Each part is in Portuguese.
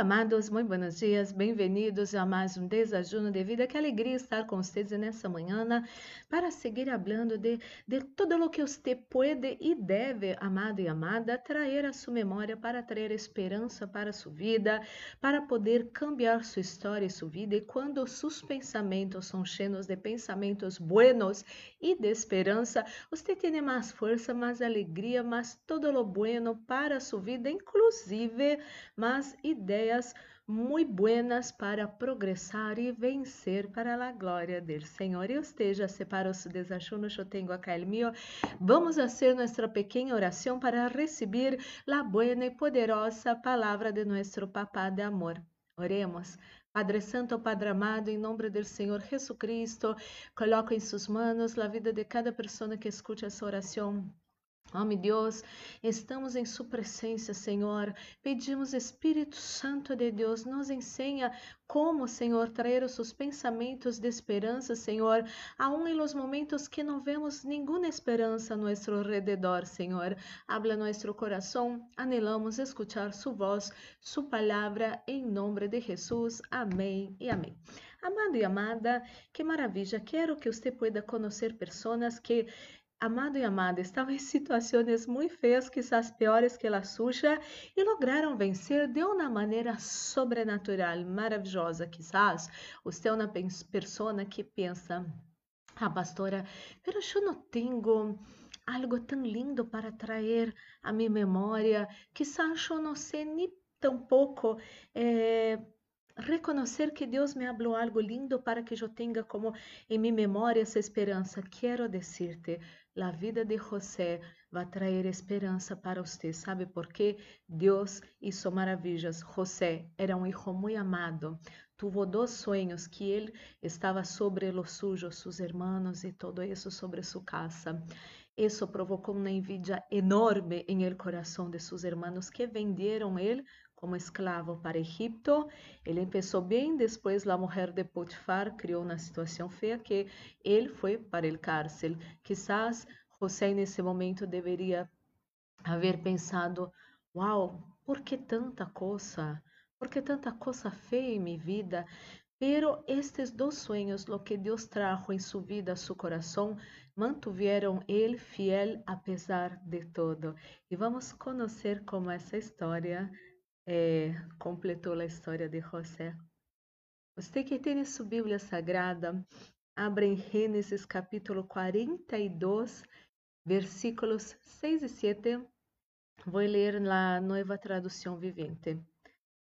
Amados, muito buenos dias, bem-vindos a mais um desajuno de vida. Que alegria estar com vocês nessa manhã para seguir falando de, de tudo o que você pode e deve, amado e amada, trazer a sua memória para trazer esperança para sua vida, para poder cambiar sua história e sua vida. E quando seus pensamentos são cheios de pensamentos buenos e de esperança, você tem mais força, mais alegria, mais todo o bueno para sua vida, inclusive mais ideias ideias muito buenas para progressar e vencer para a glória do Senhor. Eu esteja separa os desajunos, eu tenho acá el mío. Vamos fazer nossa pequena oração para receber a buena e poderosa palavra de nosso Papá de amor. Oremos. Padre Santo, Padre amado, em nome do Senhor Jesus Cristo, coloco em suas mãos a vida de cada pessoa que escute essa oração. Oh, meu Deus, estamos em Sua presença, Senhor. Pedimos, Espírito Santo de Deus, nos ensina como, Senhor, trazer os seus pensamentos de esperança, Senhor, aún em los momentos que não vemos nenhuma esperança a nosso redor, Senhor. Habla nosso coração, anelamos escuchar Sua voz, Sua palavra, em nome de Jesus. Amém e amém. Amado e amada, que maravilha! Quero que você pueda conhecer pessoas que Amado e amada estavam em situações muito feias, quizás piores que a suya, e lograram vencer de uma maneira sobrenatural, maravilhosa. Quizás você é uma pessoa que pensa, ah, pastora, mas eu não tenho algo tão lindo para trazer a minha memória, quizás eu não sei nem tampouco eh, reconhecer que Deus me falou algo lindo para que eu tenha como em minha memória essa esperança. Quero dizer-te, a vida de José vai trazer esperança para você. ¿Sabe por quê? Deus hizo maravilhas. José era um hijo muito amado. Tuvo dois sonhos que ele estava sobre os suyos, seus hermanos e todo isso sobre sua casa. Isso provocou uma envidia enorme em el coração de seus hermanos que venderam ele como escravo para Egipto. Ele começou bem, depois a mulher de Potifar criou uma situação feia que ele foi para o cárcel. Quizás José nesse momento deveria haver pensado: "Uau, por que tanta coisa? Por que tanta coisa feia em minha vida?" Pero estes dois sonhos, lo que Deus trajo em sua vida, seu coração, mantuvieron ele fiel apesar de todo. E vamos conhecer como essa história é, completou a história de José. Você que tem sua Bíblia Sagrada, abra em Gênesis capítulo 42, versículos 6 e 7. Vou ler na nova tradução vivente.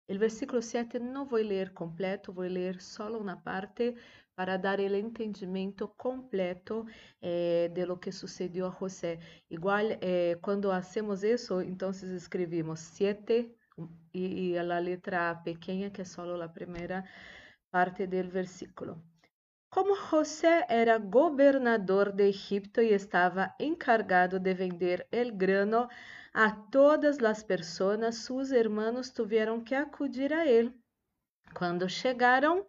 O versículo 7 não vou ler completo, vou ler só uma parte para dar o entendimento completo eh, de lo que sucedeu a José. Igual, eh, quando hacemos isso, então escrevemos 7 e, a letra pequena, que é só a primeira parte do versículo. Como José era governador de Egipto e estava encargado de vender el grano a todas as pessoas, seus irmãos tiveram que acudir a ele. Quando chegaram,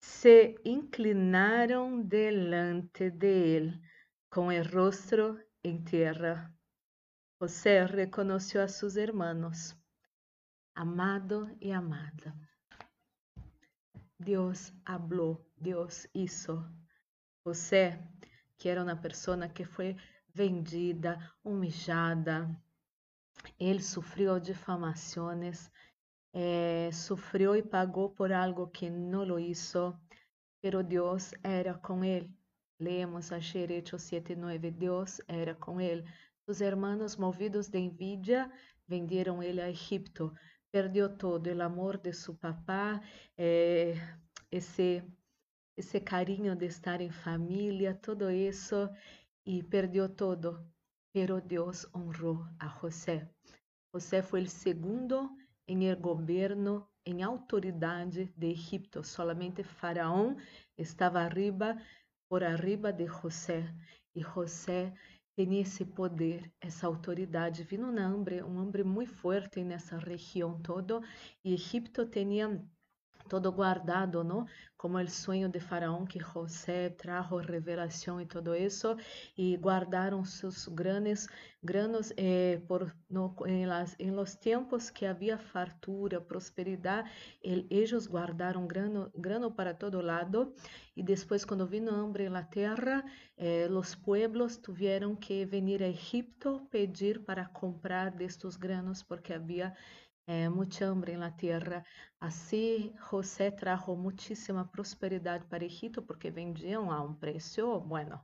se inclinaram delante de ele, com o rosto em terra. José reconheceu a seus irmãos amado e amada. Deus habló, Deus hizo. Você, que era uma pessoa que foi vendida, humilhada, ele sofreu difamações, eh, sofreu e pagou por algo que não lo hizo, pero Deus era com ele. Leemos a Hechos 7:9. Deus era com ele. Os hermanos, movidos de envidia, venderam ele a Egipto perdeu todo, o amor de seu papá, eh, esse, carinho de estar em família, tudo isso, e perdeu todo. Pero Deus honrou a José. José foi o segundo em governo, em autoridade de Egipto. Solamente Faraó estava arriba, por arriba de José. E José tinha esse poder, essa autoridade. Vino um homem, um homem muito forte nessa região toda, e Egipto tinha todo guardado, ¿no? Como el sueño de Faraón que José trajo revelación y todo eso, y guardaron sus granos, granos eh, por, no, las, los tiempos que había fartura, prosperidad, el, ellos guardaron grano, grano para todo lado, y después cuando vino hambre en la tierra, eh, los pueblos tuvieron que venir a Egipto, pedir para comprar de granos porque había é, muita hambre na terra. Assim, José trajo muitíssima prosperidade para Egito porque vendiam a um preço, bueno,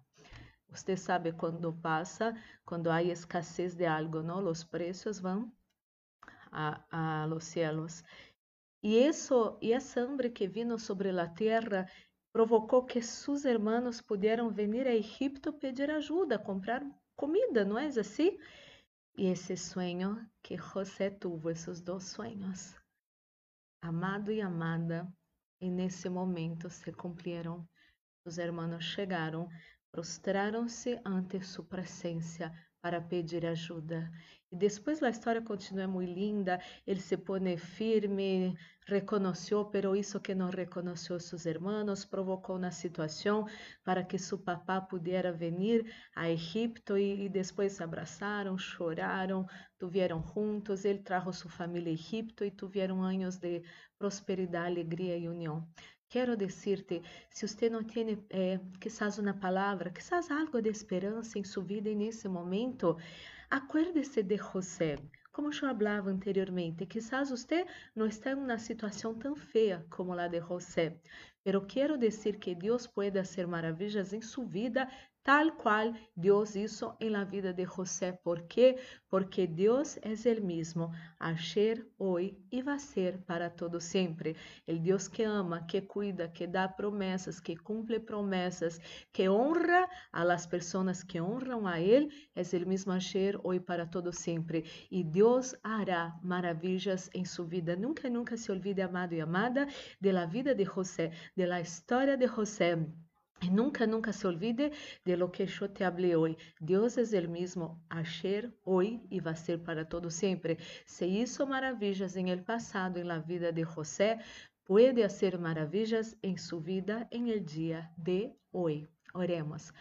você sabe quando passa, quando há escassez de algo, não? Os preços vão a, a los cielos. E isso, e essa hambre que vino sobre a terra provocou que seus irmãos pudieram vir a Egipto pedir ajuda, comprar comida, não é assim? Y ese sueño que José tuvo, esos dos sueños, amado y amada, en ese momento se cumplieron. Os hermanos chegaram, prostraram-se ante sua presença para pedir ajuda. E depois a história continua muito linda. Ele se pone firme, reconheceu, pero isso que não reconheceu seus irmãos provocou uma situação para que seu papá pudesse vir a Egipto e, e depois se abraçaram, choraram, tiveram juntos. Ele trajo sua família a Egipto e tiveram anos de prosperidade, alegria e união. Quero dizer-te, se você não tem, eh, quizás uma palavra, quizás algo de esperança em sua vida nesse momento, acuérdese de José. Como eu falava anteriormente, quizás você não está em uma situação tão feia como a de José, pero quero dizer que Deus pode fazer maravilhas em sua vida tal cual Dios hizo en la vida de José. ¿Por qué? Porque Dios es el mismo, ayer, hoy y va a ser para todo siempre. El Dios que ama, que cuida, que da promesas, que cumple promesas, que honra a las personas que honran a Él, es el mismo ayer, hoy para todo siempre. Y Dios hará maravillas en su vida. Nunca, nunca se olvide, amado y amada, de la vida de José, de la historia de José. Nunca, nunca se olvide de lo que yo te hablé hoy. Dios es el mismo ayer, hoy y va a ser para todo siempre. Se hizo maravillas en el pasado en la vida de José, puede hacer maravillas en su vida en el día de hoy. Oremos.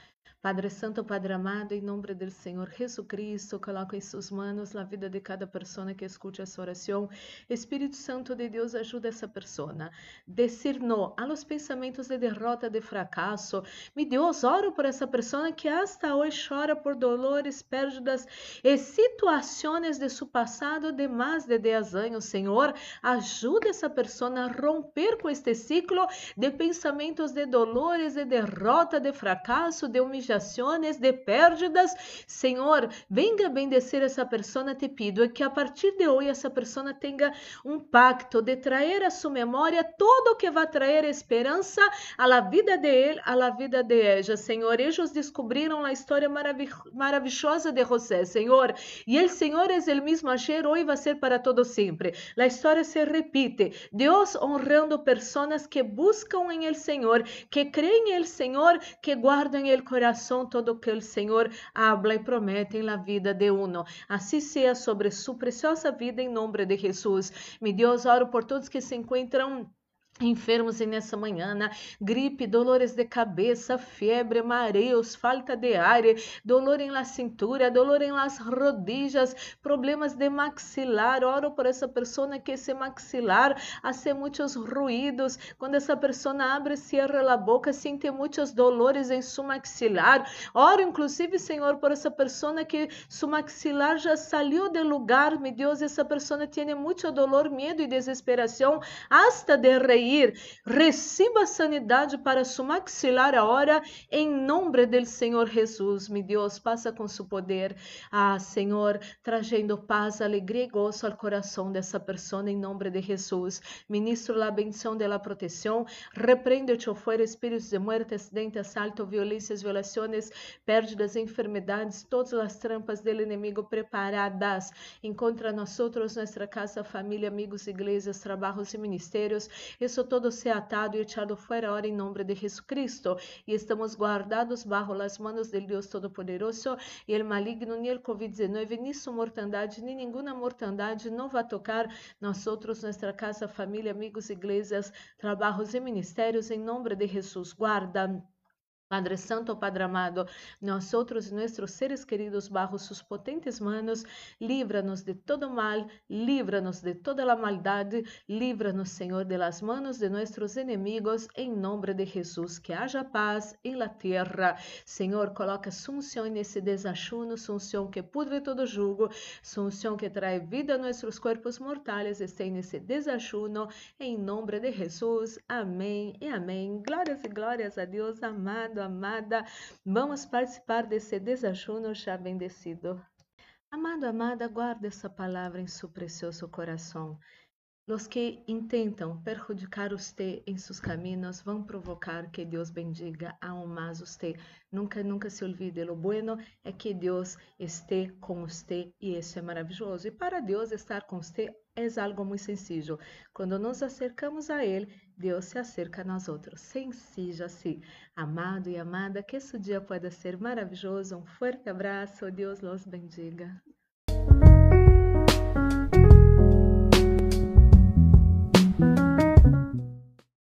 Padre Santo, Padre amado, em nome do Senhor Jesus Cristo, coloco em suas mãos a vida de cada pessoa que escute essa oração. Espírito Santo de Deus, ajuda essa pessoa. Decir não a los pensamentos de derrota, de fracasso. Me Deus, oro por essa pessoa que hasta hoje chora por dolores, pérdidas e situações de seu passado de mais de 10 anos. Senhor, ajuda essa pessoa a romper com este ciclo de pensamentos de dolores, de derrota, de fracasso, de humilhação humillaciones, de pérdidas. Senhor, venga bendecer essa pessoa, te pido, que a partir de hoje essa pessoa tenha um pacto de trazer a sua memória todo o que vai trazer esperança a la vida de ele, a la vida de ella. Senhor, eles descobriram a história marav maravilhosa de José, Senhor, e o Senhor é o mesmo ayer, hoje vai ser para todo sempre. A história se repite. Deus honrando pessoas que buscam em el Senhor, que creem em el Senhor, que guardam el coração corazón todo que el Señor habla y promete en la vida de uno. Así sea sobre su preciosa vida en nombre de Jesús. Mi Dios, oro por todos que se encuentran enfermos nessa manhã, né? gripe, dolores de cabeça, febre, mareos, falta de ar, dolor em la cintura, dolor em las rodillas, problemas de maxilar. Oro por essa pessoa que esse maxilar hace muitos ruídos. Quando essa pessoa abre e cierra a boca, sente muitos dolores em seu maxilar. Oro, inclusive, Senhor, por essa pessoa que seu maxilar já saiu do lugar. Meu Deus, essa pessoa tem muito dolor, medo e desesperação, hasta de reír ir. Receba sanidade para su maxilar agora, em nome do Senhor Jesus. Mi Deus, passa com seu poder. Ah, Senhor, trazendo paz, alegria e gozo ao coração dessa pessoa, em nome de Jesus. Ministro a bendição de la. Repreende-te fora espíritos de muerte, acidente, assalto, violências, violações, pérdidas, enfermidades, todas as trampas do inimigo preparadas. Encontra nós outros, nossa casa, família, amigos, igrejas, trabalhos e ministérios. Isso isso todo sea atado y echado fuera ahora en nombre de Jesucristo. Y estamos guardados bajo las manos Dios Todopoderoso y el maligno ni el COVID-19 ni su mortandad ni ninguna mortandad no va a tocar nosotros, nuestra casa, familia, amigos, iglesias, trabajos y ministerios en nombre de Jesús. Guarda. Padre Santo, Padre amado, nosotros y nuestros seres queridos bajo sus potentes manos, líbranos de todo mal, líbranos de toda la maldad, líbranos, Señor, de las manos de nuestros enemigos, en nombre de Jesús. Que haja paz en la tierra. Señor, coloca sunción en ese desayuno, sunción que pudre todo jugo, sunción que trae vida a nuestros cuerpos mortales, esté en ese desayuno, en nombre de Jesús. Amém e amém. Glórias e glórias a Deus, amado amada, vamos participar desse desajuno já bendecido. Amado, amada, guarde essa palavra em seu precioso coração. Los que intentam perjudicar você em seus caminhos vão provocar que Deus bendiga aún mais você. Nunca, nunca se olvide. Lo bueno é que Deus esteja com você e isso é maravilhoso. E para Deus estar com você é algo muito sencillo. Quando nos acercamos a Ele, Deus se acerca a nós outros. Sencillo assim. Amado e amada, que esse dia pode ser maravilhoso. Um forte abraço. Deus los bendiga.